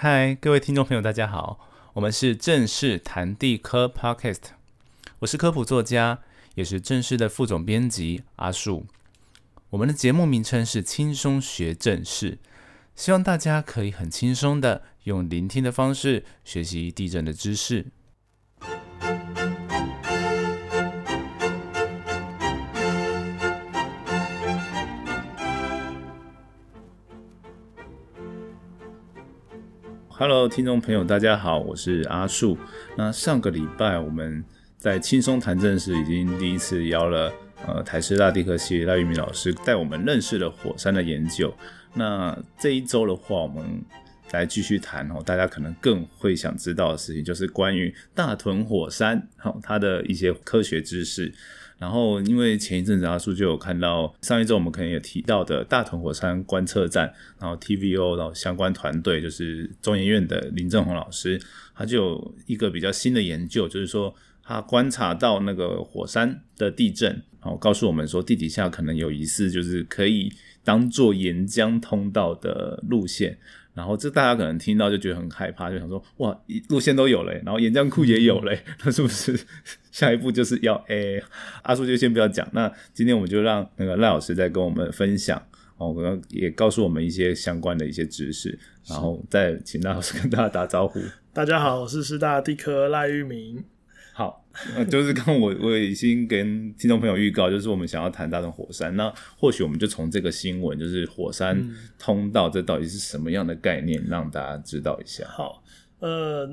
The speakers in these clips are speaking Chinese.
嗨，各位听众朋友，大家好，我们是正式谈地科 Podcast，我是科普作家，也是正式的副总编辑阿树。我们的节目名称是轻松学正事，希望大家可以很轻松的用聆听的方式学习地震的知识。Hello，听众朋友，大家好，我是阿树。那上个礼拜我们在轻松谈正事已经第一次邀了呃台师大地科系赖玉明老师带我们认识了火山的研究。那这一周的话，我们来继续谈哦，大家可能更会想知道的事情，就是关于大屯火山好它的一些科学知识。然后，因为前一阵子阿叔就有看到，上一周我们可能有提到的大屯火山观测站，然后 TVO，然后相关团队就是中研院的林正宏老师，他就有一个比较新的研究，就是说他观察到那个火山的地震，然后告诉我们说地底下可能有疑似，就是可以当做岩浆通道的路线。然后这大家可能听到就觉得很害怕，就想说哇，路线都有了，然后岩浆库也有了，那是不是 下一步就是要诶？阿叔就先不要讲，那今天我们就让那个赖老师再跟我们分享哦，可能也告诉我们一些相关的一些知识，然后再请赖老师跟大家打招呼。大家好，我是师大地科赖玉明。好，就是刚我我已经跟听众朋友预告，就是我们想要谈大屯火山，那或许我们就从这个新闻，就是火山通道，这到底是什么样的概念，让大家知道一下。好，呃，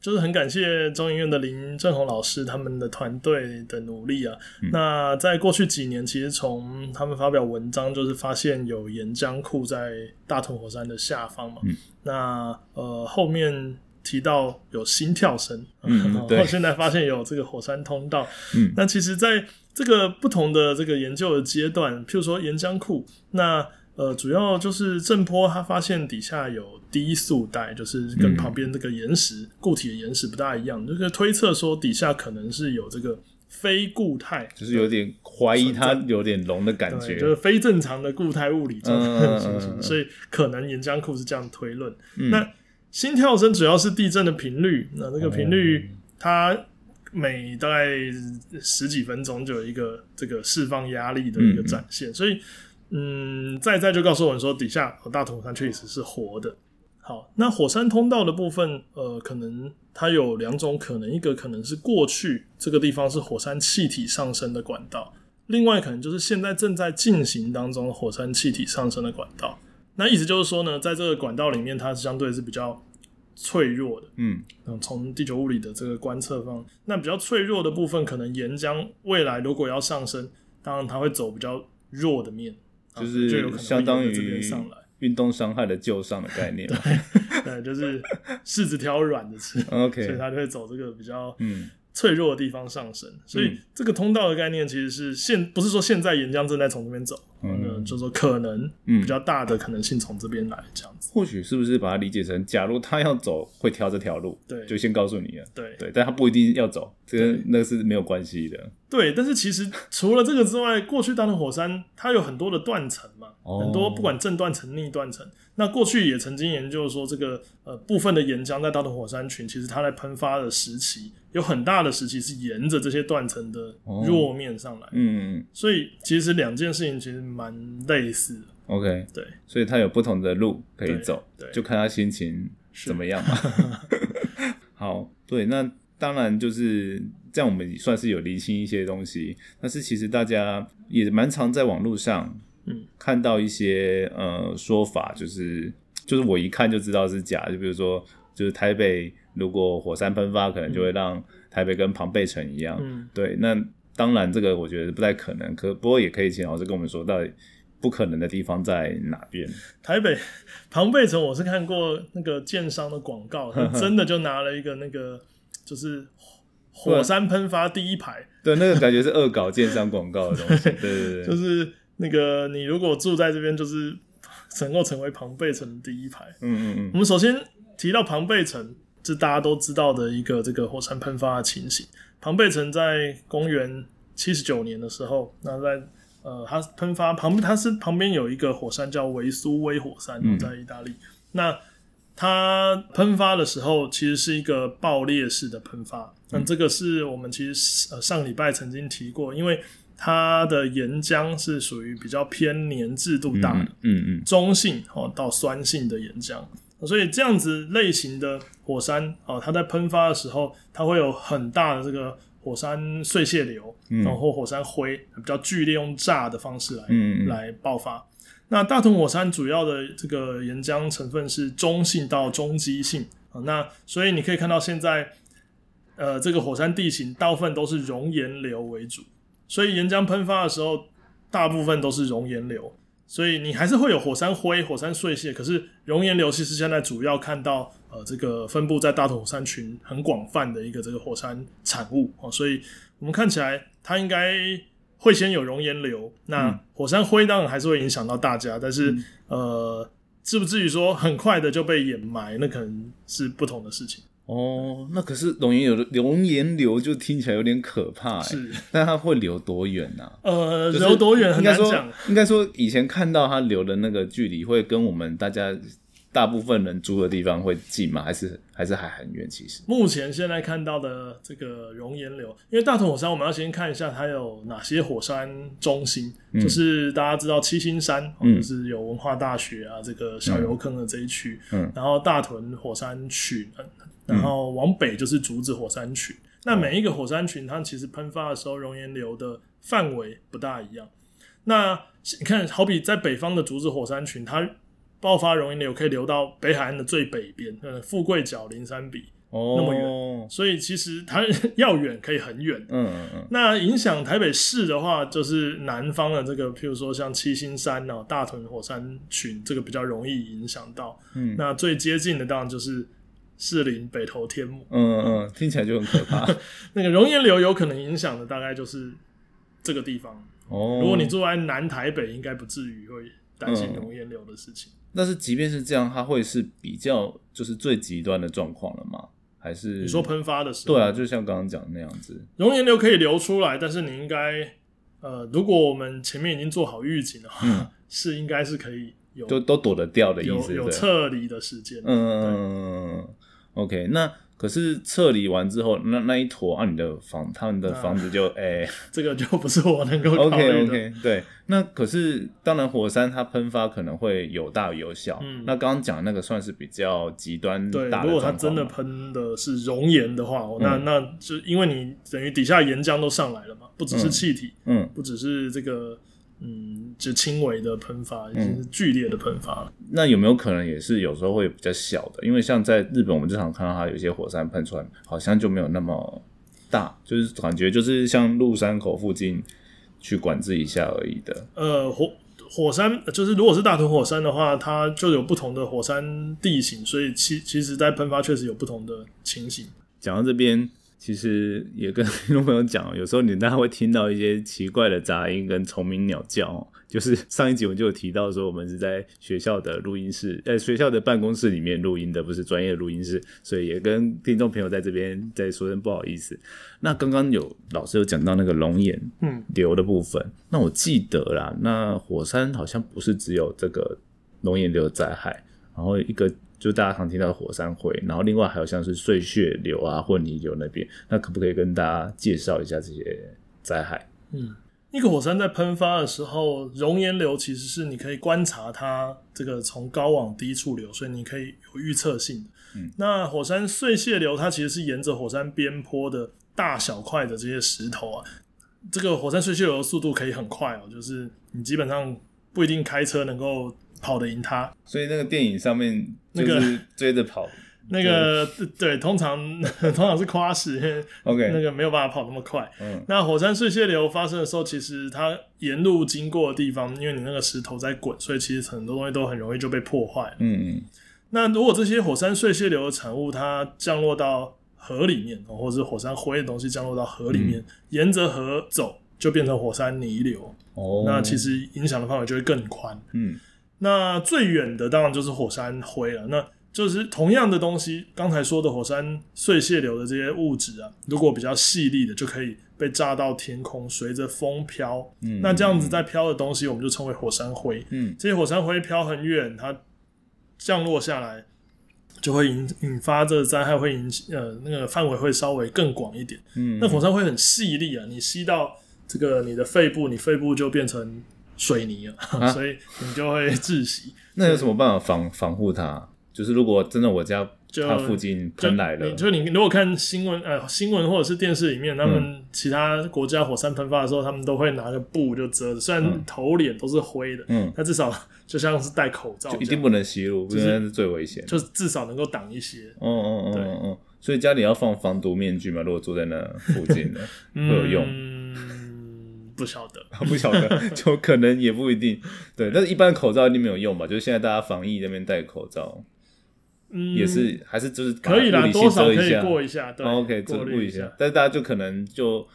就是很感谢中研院的林正宏老师他们的团队的努力啊。那在过去几年，其实从他们发表文章，就是发现有岩浆库在大屯火山的下方嘛。那呃后面。提到有心跳声，然后现在发现有这个火山通道。嗯，那其实在这个不同的这个研究的阶段，譬如说岩浆库，那呃主要就是震波，它发现底下有低速带，就是跟旁边这个岩石固体的岩石不大一样，就是推测说底下可能是有这个非固态，就是有点怀疑它有点浓的感觉，就是非正常的固态物理状态，所以可能岩浆库是这样推论。那心跳声主要是地震的频率，那这个频率它每大概十几分钟就有一个这个释放压力的一个展现，所以嗯，再再就告诉我们说底下大屯火山确实是活的。好，那火山通道的部分，呃，可能它有两种可能，一个可能是过去这个地方是火山气体上升的管道，另外可能就是现在正在进行当中火山气体上升的管道。那意思就是说呢，在这个管道里面，它相对是比较脆弱的。嗯，从地球物理的这个观测方，那比较脆弱的部分，可能岩浆未来如果要上升，当然它会走比较弱的面，就是相当于上来运动伤害的旧伤的概念。对，就是柿子挑软的吃。OK，所以它就会走这个比较嗯。脆弱的地方上升，所以这个通道的概念其实是现不是说现在岩浆正在从这边走，嗯，就说可能比较大的可能性从这边来这样子。或许是不是把它理解成，假如他要走，会挑这条路，对，就先告诉你了，对。对，但他不一定要走，这个那是没有关系的。对，但是其实除了这个之外，过去大屯火山它有很多的断层嘛，很多不管正断层、逆断层。那过去也曾经研究说，这个呃部分的岩浆在大屯火山群，其实它在喷发的时期，有很大的时期是沿着这些断层的弱面上来。嗯嗯。所以其实两件事情其实蛮类似的。OK。对。所以他有不同的路可以走，对，就看他心情怎么样嘛。好，对，那当然就是这样，我们算是有厘清一些东西。但是其实大家也蛮常在网络上。嗯看到一些呃说法，就是就是我一看就知道是假，就比如说，就是台北如果火山喷发，可能就会让台北跟庞贝城一样。嗯，对，那当然这个我觉得不太可能，可不过也可以请老师跟我们说，到底不可能的地方在哪边？台北庞贝城，我是看过那个建商的广告，真的就拿了一个那个就是火山喷发第一排，对，那个感觉是恶搞建商广告的东西，对对对，就是。那个，你如果住在这边，就是 能够成为庞贝城第一排。嗯嗯嗯。我们首先提到庞贝城，是大家都知道的一个这个火山喷发的情形。庞贝城在公元七十九年的时候，那在呃，它喷发旁，它是旁边有一个火山叫维苏威火山，在意大利。那它喷发的时候其实是一个爆裂式的喷发。那这个是我们其实呃上礼拜曾经提过，因为它的岩浆是属于比较偏粘质度大的，嗯嗯，中性哦到酸性的岩浆，所以这样子类型的火山啊，它在喷发的时候，它会有很大的这个火山碎屑流，然后火山灰比较剧烈，用炸的方式来来爆发。那大屯火山主要的这个岩浆成分是中性到中基性啊，那所以你可以看到现在。呃，这个火山地形大部分都是熔岩流为主，所以岩浆喷发的时候，大部分都是熔岩流，所以你还是会有火山灰、火山碎屑。可是熔岩流其实现在主要看到，呃，这个分布在大屯火山群很广泛的一个这个火山产物哦，所以我们看起来它应该会先有熔岩流，那火山灰当然还是会影响到大家，但是呃，至不至于说很快的就被掩埋，那可能是不同的事情。哦，那可是熔岩流的熔岩流就听起来有点可怕，是，但它会流多远呢？呃，流多远很难讲。应该说，以前看到它流的那个距离，会跟我们大家大部分人住的地方会近吗？还是还是还很远？其实目前现在看到的这个熔岩流，因为大屯火山，我们要先看一下它有哪些火山中心，就是大家知道七星山，就是有文化大学啊，这个小油坑的这一区，嗯，然后大屯火山群。然后往北就是竹子火山群，那每一个火山群，它其实喷发的时候，熔岩流的范围不大一样。那你看，好比在北方的竹子火山群，它爆发熔岩流可以流到北海岸的最北边，呃，富贵角、灵山比那么远，所以其实它 要远可以很远。嗯嗯嗯。那影响台北市的话，就是南方的这个，譬如说像七星山哦、大屯火山群，这个比较容易影响到。嗯。那最接近的当然就是。士林北投天母，嗯嗯，听起来就很可怕。那个熔岩流有可能影响的大概就是这个地方。哦，如果你住在南台北，应该不至于会担心熔岩流的事情。但是即便是这样，它会是比较就是最极端的状况了吗？还是你说喷发的时候？对啊，就像刚刚讲的那样子，熔岩流可以流出来，但是你应该呃，如果我们前面已经做好预警的话，是应该是可以有都都躲得掉的意思，有撤离的时间。嗯。OK，那可是撤离完之后，那那一坨啊，你的房，他们的房子就哎，这个就不是我能够 OK OK 对，那可是当然，火山它喷发可能会有大有小。嗯，那刚刚讲那个算是比较极端。对，如果它真的喷的是熔岩的话，那那就因为你等于底下岩浆都上来了嘛，不只是气体，嗯，不只是这个。嗯，就轻微的喷发，已经是剧烈的喷发了。那有没有可能也是有时候会比较小的？因为像在日本，我们经常看到它有些火山喷出来，好像就没有那么大，就是感觉就是像鹿山口附近去管制一下而已的。呃，火火山就是如果是大屯火山的话，它就有不同的火山地形，所以其其实在喷发确实有不同的情形。讲到这边。其实也跟 听众朋友讲，有时候你大家会听到一些奇怪的杂音跟虫鸣鸟叫。就是 上一集我们就有提到说，我们是在学校的录音室，在学校的办公室里面录音的，不是专业录音室，所以也跟听众朋友在这边再说声不好意思。那刚刚有老师有讲到那个龙眼嗯流的部分，那我记得啦，那火山好像不是只有这个龙眼流灾害，然后一个。就大家常听到的火山灰，然后另外还有像是碎屑流啊、混凝流那边，那可不可以跟大家介绍一下这些灾害？嗯，一个火山在喷发的时候，熔岩流其实是你可以观察它这个从高往低处流，所以你可以有预测性的。嗯，那火山碎屑流它其实是沿着火山边坡的大小块的这些石头啊，这个火山碎屑流的速度可以很快哦，就是你基本上不一定开车能够。跑得赢他，所以那个电影上面就是追着跑，那个对，通常 通常是夸饰，OK，那个没有办法跑那么快。嗯，那火山碎屑流发生的时候，其实它沿路经过的地方，因为你那个石头在滚，所以其实很多东西都很容易就被破坏。嗯嗯。那如果这些火山碎屑流的产物，它降落到河里面，或者是火山灰的东西降落到河里面，沿着河走，就变成火山泥流。哦，那其实影响的范围就会更宽。嗯。那最远的当然就是火山灰了。那就是同样的东西，刚才说的火山碎屑流的这些物质啊，如果比较细粒的，就可以被炸到天空，随着风飘。嗯，那这样子在飘的东西，我们就称为火山灰。嗯，这些火山灰飘很远，它降落下来，就会引引发这个灾害，会引呃那个范围会稍微更广一点。嗯，那火山灰很细粒啊，你吸到这个你的肺部，你肺部就变成水泥了，所以你就会窒息。那有什么办法防防护它？就是如果真的我家。它附近喷来了，就是你如果看新闻，呃，新闻或者是电视里面，他们其他国家火山喷发的时候，他们都会拿个布就遮着，虽然头脸都是灰的，嗯，但至少 就像是戴口罩，就一定不能吸入，这是最危险，就至少能够挡一些。哦哦哦，对哦，所以家里要放防毒面具嘛？如果住在那附近的 会有用？不晓得，不晓得，就可能也不一定。对，但是一般口罩一定没有用吧？就是现在大家防疫那边戴口罩。嗯，也是，还是就是可以啦，多少可以过一下，对，OK，过滤一下。但是大家就可能就，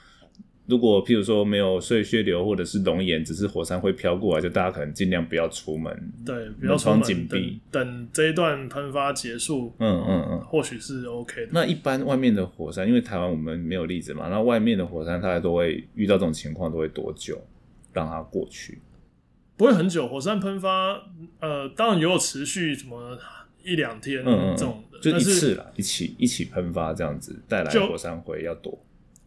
如果譬如说没有碎屑流或者是熔岩，只是火山灰飘过来，就大家可能尽量不要出门，对，不要窗紧闭，等这一段喷发结束，嗯嗯嗯，或许是 OK 的。那一般外面的火山，因为台湾我们没有例子嘛，那外面的火山，大家都会遇到这种情况，都会多久让它过去？不会很久，火山喷发，呃，当然也有持续什么。一两天这种的，就一次啦，一起一起喷发这样子带来火山灰要多，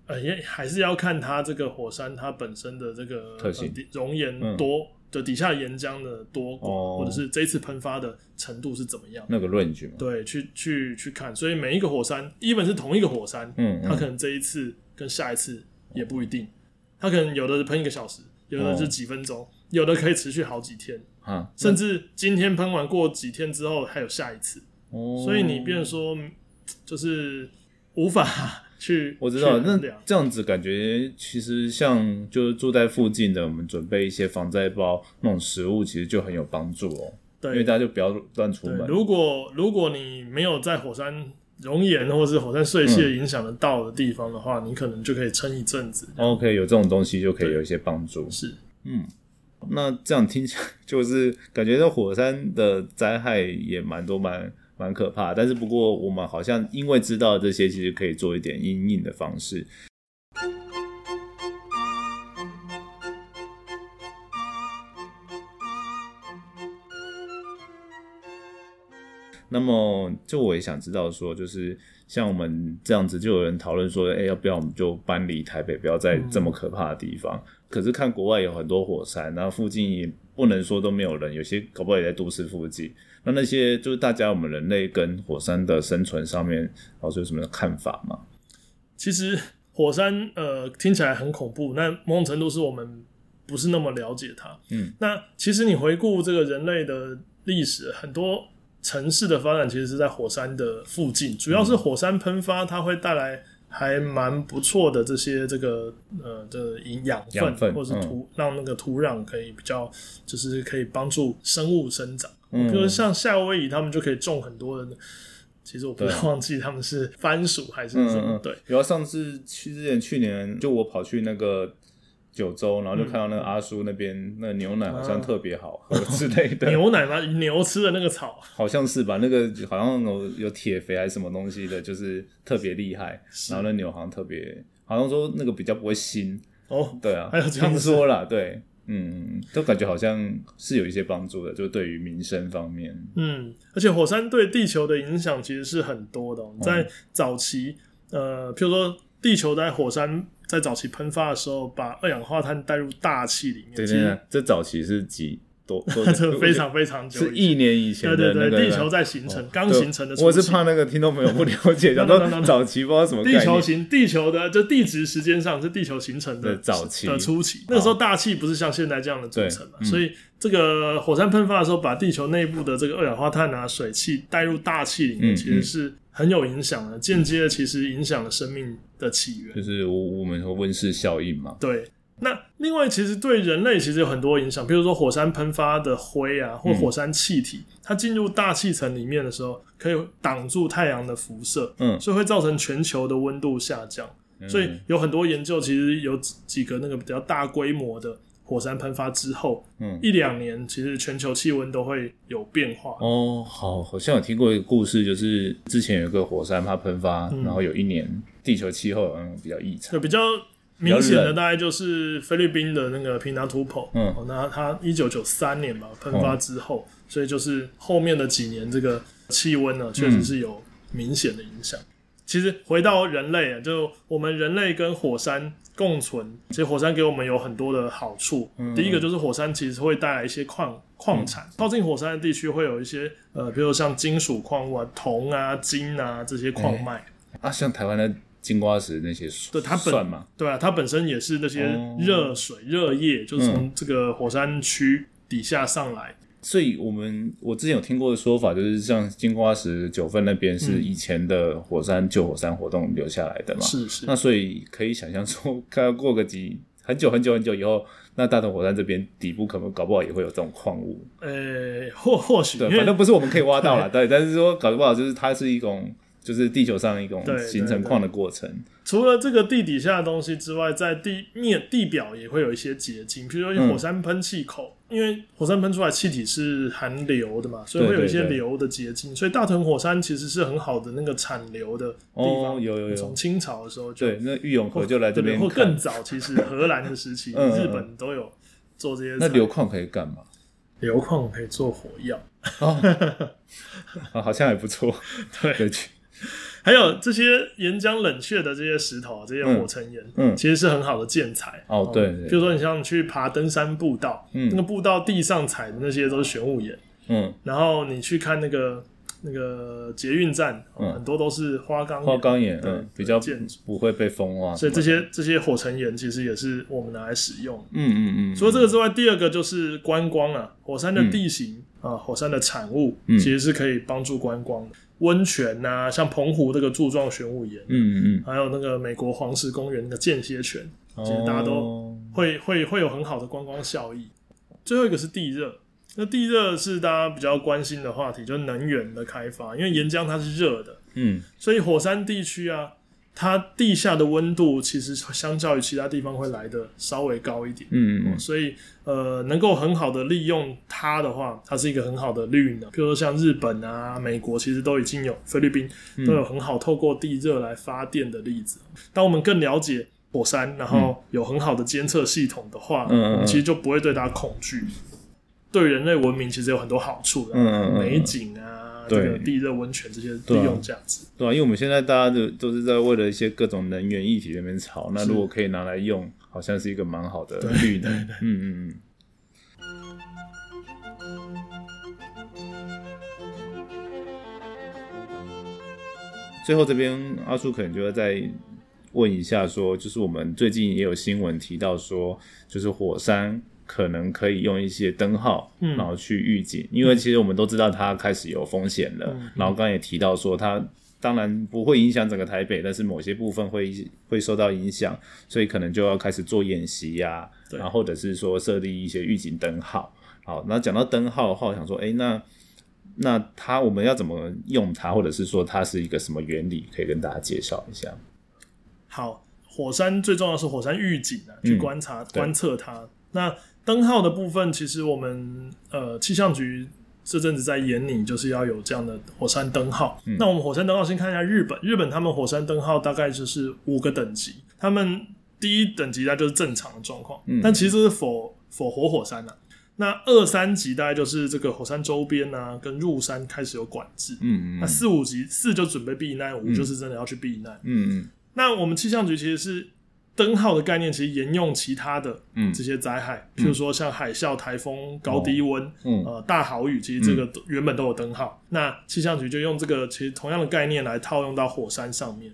呃，也还是要看它这个火山它本身的这个特性，熔岩多，就底下岩浆的多，或者是这一次喷发的程度是怎么样，那个 range 对，去去去看，所以每一个火山，even 是同一个火山，嗯，它可能这一次跟下一次也不一定，它可能有的是喷一个小时，有的是几分钟，有的可以持续好几天。啊，甚至今天喷完过几天之后还有下一次，哦。所以你变说就是无法去。我知道，那这样子感觉其实像就是住在附近的，我们准备一些防灾包那种食物，其实就很有帮助哦。对，因为大家就不要乱出门。如果如果你没有在火山熔岩或是火山碎屑影响得到的地方的话，你可能就可以撑一阵子。OK，有这种东西就可以有一些帮助。是，嗯。那这样听起来 就是感觉这火山的灾害也蛮多蛮蛮可怕，但是不过我们好像因为知道这些，其实可以做一点阴影的方式。那么就我也想知道说，就是像我们这样子，就有人讨论说，哎，要不要我们就搬离台北，不要在这么可怕的地方？可是看国外有很多火山，然后附近也不能说都没有人，有些搞不好也在都市附近。那那些就是大家我们人类跟火山的生存上面，老师有什么看法吗？其实火山呃听起来很恐怖，那某种程度是我们不是那么了解它。嗯，那其实你回顾这个人类的历史，很多城市的发展其实是在火山的附近，主要是火山喷发，它会带来。还蛮不错的，这些这个呃的营养分，或者是土让那个土壤可以比较，就是可以帮助生物生长。嗯比如像夏威夷，他们就可以种很多的。其实我不要忘记他们是番薯还是什么。对，然后上次去之前，去年就我跑去那个。九州，然后就看到那个阿叔那边那牛奶好像特别好喝之类的。牛奶吗？牛吃的那个草？好像是吧。那个好像有有铁肥还是什么东西的，就是特别厉害。然后那牛好像特别，好像说那个比较不会腥。哦，对啊，听说了，对，嗯，都感觉好像是有一些帮助的，就对于民生方面。嗯，而且火山对地球的影响其实是很多的。在早期，呃，譬如说地球在火山。在早期喷发的时候，把二氧化碳带入大气里面。对对对，这早期是几多？这非常非常久，是一年以前。对对对，地球在形成，刚形成的。我是怕那个听众朋友不了解，讲到早期不知道什么。地球形，地球的就地质时间上是地球形成的早期的初期。那个时候大气不是像现在这样的组成嘛，所以这个火山喷发的时候，把地球内部的这个二氧化碳啊、水汽带入大气里面，其实是。很有影响的，间接的其实影响了生命的起源，就是我我们说温室效应嘛。对，那另外其实对人类其实有很多影响，比如说火山喷发的灰啊，或火山气体，它进入大气层里面的时候，可以挡住太阳的辐射，嗯，所以会造成全球的温度下降。所以有很多研究，其实有几个那个比较大规模的。火山喷发之后，嗯，一两年其实全球气温都会有变化。哦，好，好像有听过一个故事，就是之前有一个火山它喷发，然后有一年地球气候嗯比较异常，就比较明显的大概就是菲律宾的那个平南突破，嗯，那它一九九三年吧喷发之后，所以就是后面的几年这个气温呢，确实是有明显的影响。其实回到人类啊，就我们人类跟火山共存，其实火山给我们有很多的好处。第一个就是火山其实会带来一些矿矿产，靠近火山的地区会有一些呃，比如像金属矿物啊，铜啊、金啊这些矿脉。啊，像台湾的金瓜石那些，对它本嘛，对啊，它本身也是那些热水、热液，就是从这个火山区底下上来。所以，我们我之前有听过的说法，就是像金瓜石九份那边是以前的火山旧火山活动留下来的嘛。是是。那所以可以想象说，看 过个几很久很久很久以后，那大同火山这边底部可能搞不好也会有这种矿物。呃，或或许对，反正不是我们可以挖到了，对。但是说搞不好就是它是一种。就是地球上一种形成矿的过程。除了这个地底下的东西之外，在地面地表也会有一些结晶，比如说火山喷气口，因为火山喷出来气体是含硫的嘛，所以会有一些硫的结晶。所以大屯火山其实是很好的那个产硫的地方。有有有。从清朝的时候就对，那玉永河就来这边。或更早，其实荷兰的时期，日本都有做这些。那硫矿可以干嘛？硫矿可以做火药。啊，好像还不错。对。还有这些岩浆冷却的这些石头，这些火成岩，嗯，其实是很好的建材哦。对，比如说你像去爬登山步道，嗯，那个步道地上踩的那些都是玄武岩，嗯，然后你去看那个那个捷运站，很多都是花岗花岗岩，嗯，比较不会被风化，所以这些这些火成岩其实也是我们拿来使用。嗯嗯嗯。除了这个之外，第二个就是观光啊，火山的地形啊，火山的产物，其实是可以帮助观光的。温泉呐，像澎湖这个柱状玄武岩，嗯嗯还有那个美国黄石公园那个间歇泉，其实大家都会会会有很好的观光效益。最后一个是地热，那地热是大家比较关心的话题，就是能源的开发，因为岩浆它是热的，嗯，所以火山地区啊。它地下的温度其实相较于其他地方会来的稍微高一点，嗯嗯，所以呃，能够很好的利用它的话，它是一个很好的绿能。比如说像日本啊、美国，其实都已经有菲律宾都有很好透过地热来发电的例子。当我们更了解火山，然后有很好的监测系统的话，嗯嗯，其实就不会对它恐惧。对人类文明其实有很多好处的，嗯嗯，美景啊。对地热温泉这些利用价值，对啊，因为我们现在大家的都是在为了一些各种能源议题那边吵，那如果可以拿来用，好像是一个蛮好的绿能。嗯嗯嗯。最后这边阿叔可能就要再问一下，说就是我们最近也有新闻提到说，就是火山。可能可以用一些灯号，嗯然后去预警，因为其实我们都知道它开始有风险了。然后刚刚也提到说，它当然不会影响整个台北，但是某些部分会会受到影响，所以可能就要开始做演习呀，然后或者是说设立一些预警灯号。好，那讲到灯号的话，我想说，哎，那那它我们要怎么用它，或者是说它是一个什么原理，可以跟大家介绍一下。好，火山最重要是火山预警啊，去观察观测它。那灯号的部分，其实我们呃气象局这阵子在演拟，就是要有这样的火山灯号。那我们火山灯号先看一下日本，日本他们火山灯号大概就是五个等级，他们第一等级那就是正常的状况，但其实是否否活火山呐。那二三级大概就是这个火山周边啊，跟入山开始有管制。嗯嗯。那四五级四就准备避难，五就是真的要去避难。嗯嗯。那我们气象局其实是。灯号的概念其实沿用其他的这些灾害，譬如说像海啸、台风、高低温、呃大豪雨，其实这个原本都有灯号。那气象局就用这个其实同样的概念来套用到火山上面。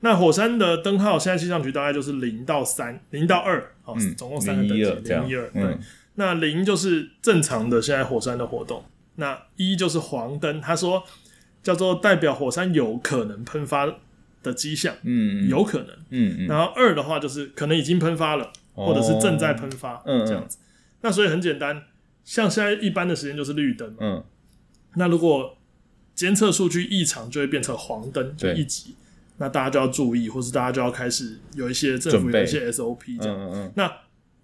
那火山的灯号现在气象局大概就是零到三、零到二，好，总共三个等级，零一二。对，那零就是正常的现在火山的活动，那一就是黄灯，他说叫做代表火山有可能喷发。的迹象，嗯，有可能，嗯，然后二的话就是可能已经喷发了，或者是正在喷发，嗯，这样子。那所以很简单，像现在一般的时间就是绿灯，嗯，那如果监测数据异常，就会变成黄灯，就一级，那大家就要注意，或是大家就要开始有一些政府有一些 SOP 这样，嗯嗯，那。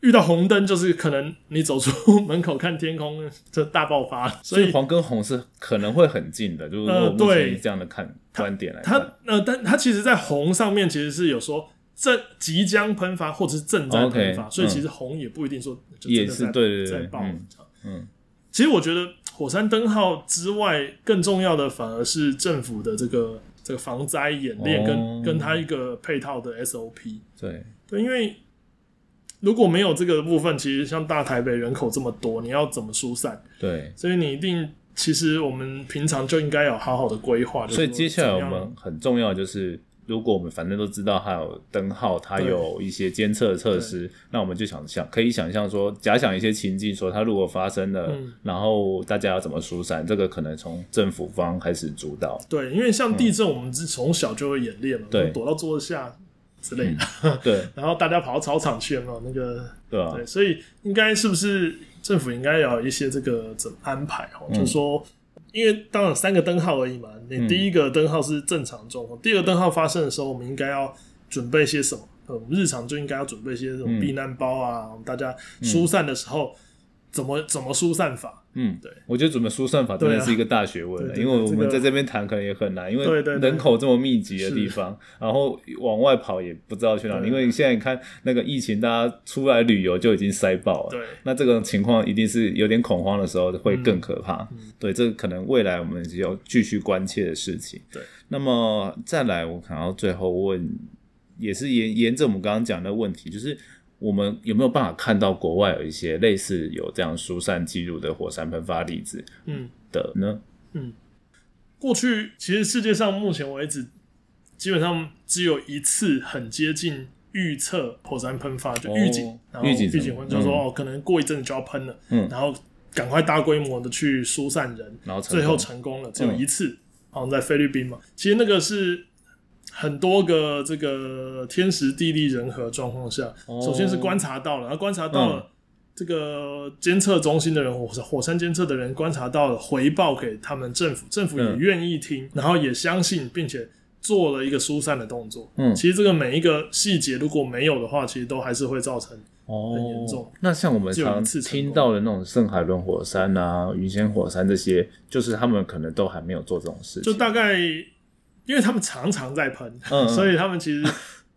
遇到红灯就是可能你走出门口看天空，这大爆发。所以黄跟红是可能会很近的，就是说目前这样的看观点来。它呃，但它其实，在红上面其实是有说正即将喷发，或者是正在喷发，所以其实红也不一定说也是对对在爆。嗯，其实我觉得火山灯号之外，更重要的反而是政府的这个这个防灾演练跟跟它一个配套的 SOP。对对，因为如果没有这个部分，其实像大台北人口这么多，你要怎么疏散？对，所以你一定。其实我们平常就应该有好好的规划。所以接下来我们很重要就是，如果我们反正都知道它有灯号，它有一些监测措施，那我们就想象可以想象说，假想一些情境，说它如果发生了，然后大家要怎么疏散，这个可能从政府方开始主导。对，因为像地震，我们是从小就会演练嘛，对，躲到桌子下之类的。对，然后大家跑到操场去，有没有那个？对啊。对，所以应该是不是？政府应该有一些这个怎么安排哦，就是说，因为当然三个灯号而已嘛。你第一个灯号是正常状况，第二个灯号发生的时候，我们应该要准备些什么？呃，日常就应该要准备一些这种避难包啊，大家疏散的时候怎么怎么疏散法？嗯，对，我觉得怎么输算法真的是一个大学问了，因为我们在这边谈可能也很难，因为人口这么密集的地方，然后往外跑也不知道去哪里，因为你现在你看那个疫情，大家出来旅游就已经塞爆了，对，那这种情况一定是有点恐慌的时候会更可怕，对，这可能未来我们要继续关切的事情。对，那么再来，我想要最后问，也是沿沿着我们刚刚讲的问题，就是。我们有没有办法看到国外有一些类似有这样疏散记录的火山喷发例子？嗯的呢？嗯，过去其实世界上目前为止基本上只有一次很接近预测火山喷发，就预警，然后预警就说哦，可能过一阵子就要喷了，嗯，然后赶快大规模的去疏散人，然后最后成功了，只有一次，好像在菲律宾嘛。其实那个是。很多个这个天时地利人和状况下，首先是观察到了，然后观察到了这个监测中心的人，火火山监测的人观察到了，回报给他们政府，政府也愿意听，然后也相信，并且做了一个疏散的动作。嗯，其实这个每一个细节如果没有的话，其实都还是会造成很严重。那像我们常听到的那种圣海伦火山啊、云仙火山这些，就是他们可能都还没有做这种事情，就大概。因为他们常常在喷，所以他们其实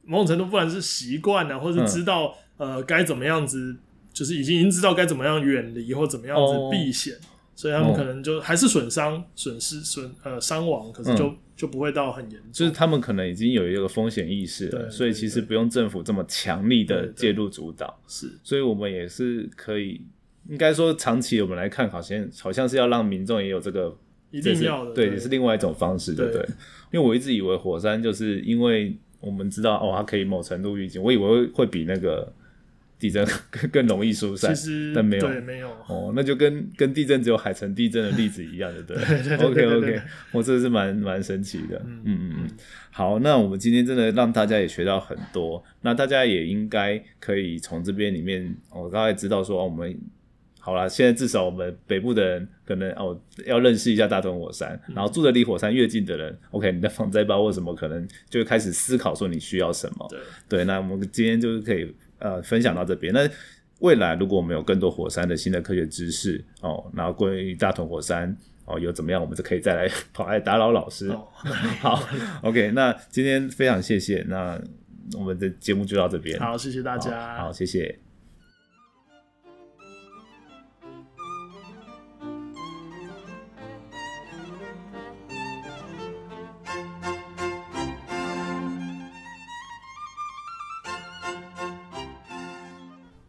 某种程度不管是习惯啊，或是知道呃该怎么样子，就是已经已经知道该怎么样远离或怎么样子避险，所以他们可能就还是损伤、损失、损呃伤亡，可是就就不会到很严重。就是他们可能已经有一个风险意识了，所以其实不用政府这么强力的介入主导。是，所以我们也是可以，应该说长期我们来看，好像好像是要让民众也有这个。一定要的，对，也是另外一种方式，对不对？因为我一直以为火山就是因为我们知道哦，它可以某程度预警，我以为会比那个地震 更更容易疏散，其实但没有，对，没有哦，那就跟跟地震只有海城地震的例子一样，对不对？OK OK，我这是蛮蛮神奇的，嗯嗯嗯。好，那我们今天真的让大家也学到很多，那大家也应该可以从这边里面，我大概知道说我们。好了，现在至少我们北部的人可能哦要认识一下大屯火山，然后住的离火山越近的人，OK，你的防灾包或什么可能就会开始思考说你需要什么。对对，那我们今天就是可以呃分享到这边。那未来如果我们有更多火山的新的科学知识哦，然后关于大屯火山哦有怎么样，我们就可以再来跑来打扰老师。好，OK，那今天非常谢谢，那我们的节目就到这边。好，谢谢大家。好，谢谢。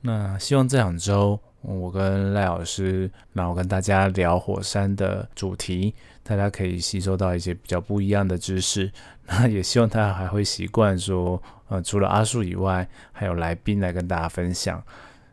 那希望这两周我跟赖老师，然后跟大家聊火山的主题，大家可以吸收到一些比较不一样的知识。那也希望大家还会习惯说，呃，除了阿树以外，还有来宾来跟大家分享。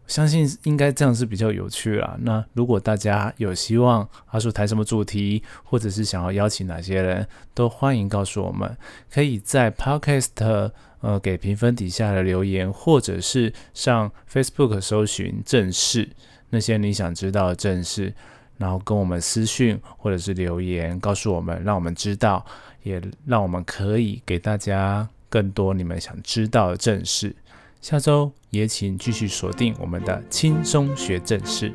相信应该这样是比较有趣啦。那如果大家有希望阿树谈什么主题，或者是想要邀请哪些人，都欢迎告诉我们。可以在 Podcast。呃，给评分底下的留言，或者是上 Facebook 搜寻正事那些你想知道的正事，然后跟我们私讯或者是留言，告诉我们，让我们知道，也让我们可以给大家更多你们想知道的正事。下周也请继续锁定我们的轻松学正事。